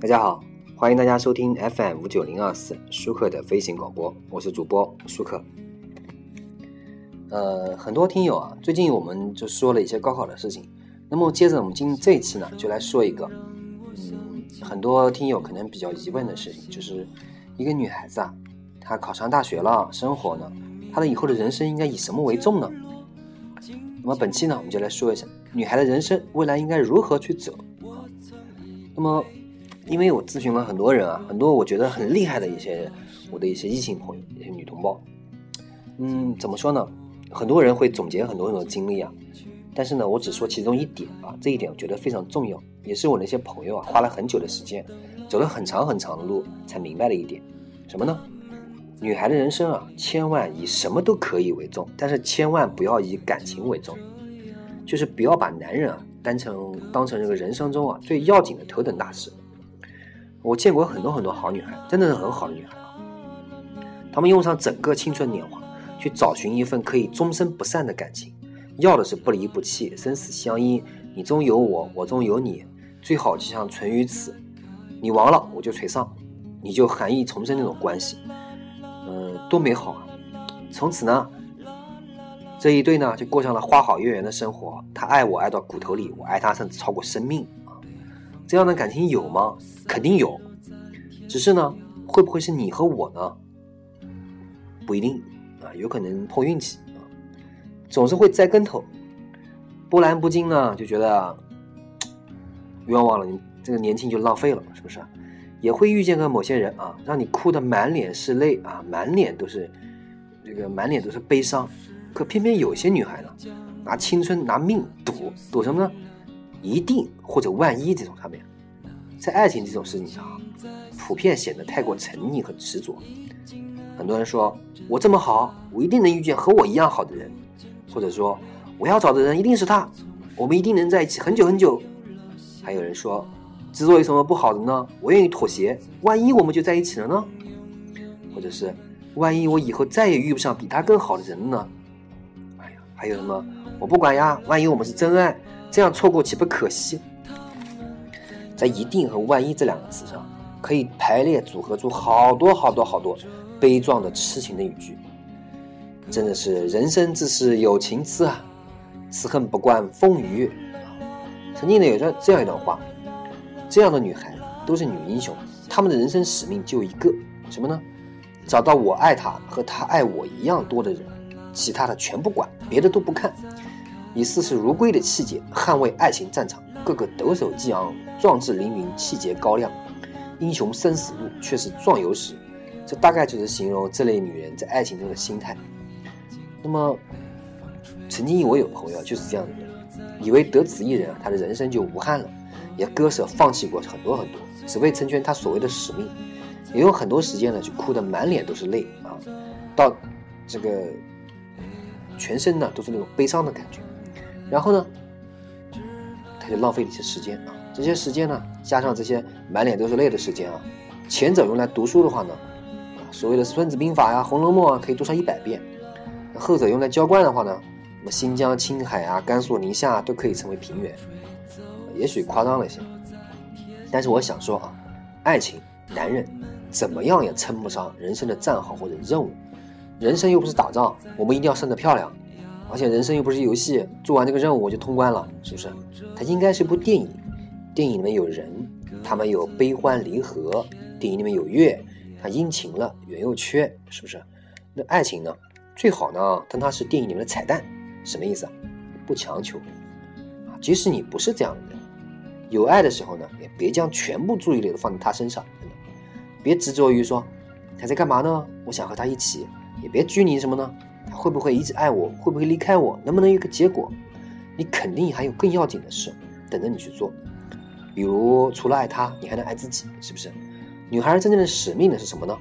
大家好，欢迎大家收听 FM 五九零二四舒克的飞行广播，我是主播舒克。呃，很多听友啊，最近我们就说了一些高考的事情，那么接着我们今这一期呢，就来说一个，嗯，很多听友可能比较疑问的事情，就是一个女孩子啊，她考上大学了，生活呢，她的以后的人生应该以什么为重呢？那么本期呢，我们就来说一下女孩的人生未来应该如何去走啊？那么。因为我咨询了很多人啊，很多我觉得很厉害的一些我的一些异性朋友，一些女同胞。嗯，怎么说呢？很多人会总结很多很多经历啊，但是呢，我只说其中一点啊，这一点我觉得非常重要，也是我那些朋友啊花了很久的时间，走了很长很长的路才明白的一点。什么呢？女孩的人生啊，千万以什么都可以为重，但是千万不要以感情为重，就是不要把男人啊当成当成这个人生中啊最要紧的头等大事。我见过很多很多好女孩，真的是很好的女孩啊。她们用上整个青春年华去找寻一份可以终身不散的感情，要的是不离不弃、生死相依。你中有我，我中有你，最好就像存于此。你亡了，我就垂丧，你就含义重生那种关系，嗯，多美好啊！从此呢，这一对呢就过上了花好月圆的生活。他爱我爱到骨头里，我爱他甚至超过生命啊。这样的感情有吗？肯定有，只是呢，会不会是你和我呢？不一定啊，有可能碰运气啊，总是会栽跟头，波澜不惊呢，就觉得冤枉了，你这个年轻就浪费了，是不是？也会遇见个某些人啊，让你哭得满脸是泪啊，满脸都是这个满脸都是悲伤，可偏偏有些女孩呢，拿青春拿命赌，赌什么呢？一定或者万一这种上面，在爱情这种事情上，普遍显得太过沉溺和执着。很多人说我这么好，我一定能遇见和我一样好的人，或者说我要找的人一定是他，我们一定能在一起很久很久。还有人说，执着有什么不好的呢？我愿意妥协，万一我们就在一起了呢？或者是万一我以后再也遇不上比他更好的人了呢？还有什么？我不管呀，万一我们是真爱。这样错过岂不可惜？在“一定”和“万一”这两个词上，可以排列组合出好多好多好多悲壮的痴情的语句。真的是人生自是有情痴啊，此恨不关风雨月。曾经呢有着这样一段话：这样的女孩都是女英雄，她们的人生使命就一个，什么呢？找到我爱她和她爱我一样多的人，其他的全不管，别的都不看。以视死如归的气节捍卫爱情战场，个个抖擞激昂，壮志凌云，气节高亮。英雄生死路，却是壮游时。这大概就是形容这类女人在爱情中的心态。那么，曾经我有朋友就是这样的人，以为得此一人，他的人生就无憾了，也割舍放弃过很多很多，只为成全他所谓的使命，也有很多时间呢，就哭得满脸都是泪啊，到这个全身呢都是那种悲伤的感觉。然后呢，他就浪费了一些时间啊。这些时间呢，加上这些满脸都是泪的时间啊，前者用来读书的话呢，啊，所谓的《孙子兵法》呀，《红楼梦》啊，可以读上一百遍；后者用来浇灌的话呢，那么新疆、青海啊、甘肃、宁夏都可以成为平原。也许夸张了一些，但是我想说啊，爱情、男人怎么样也称不上人生的战壕或者任务。人生又不是打仗，我们一定要胜得漂亮。而且人生又不是游戏，做完这个任务我就通关了，是不是？它应该是一部电影，电影里面有人，他们有悲欢离合；电影里面有月，它阴晴了，圆又缺，是不是？那爱情呢？最好呢，当它是电影里面的彩蛋，什么意思啊？不强求啊，即使你不是这样的人，有爱的时候呢，也别将全部注意力都放在他身上，别执着于说他在干嘛呢？我想和他一起，也别拘泥什么呢？他会不会一直爱我？会不会离开我？能不能有个结果？你肯定还有更要紧的事等着你去做。比如，除了爱他，你还能爱自己，是不是？女孩真正的使命呢是什么呢？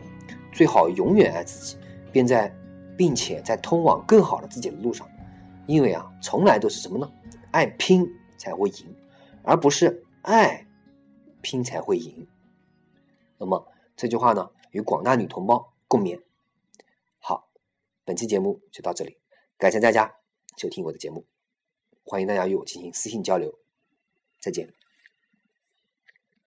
最好永远爱自己，便在，并且在通往更好的自己的路上。因为啊，从来都是什么呢？爱拼才会赢，而不是爱拼才会赢。那么这句话呢，与广大女同胞共勉。本期节目就到这里感谢大家收听我的节目欢迎大家与我进行私信交流再见。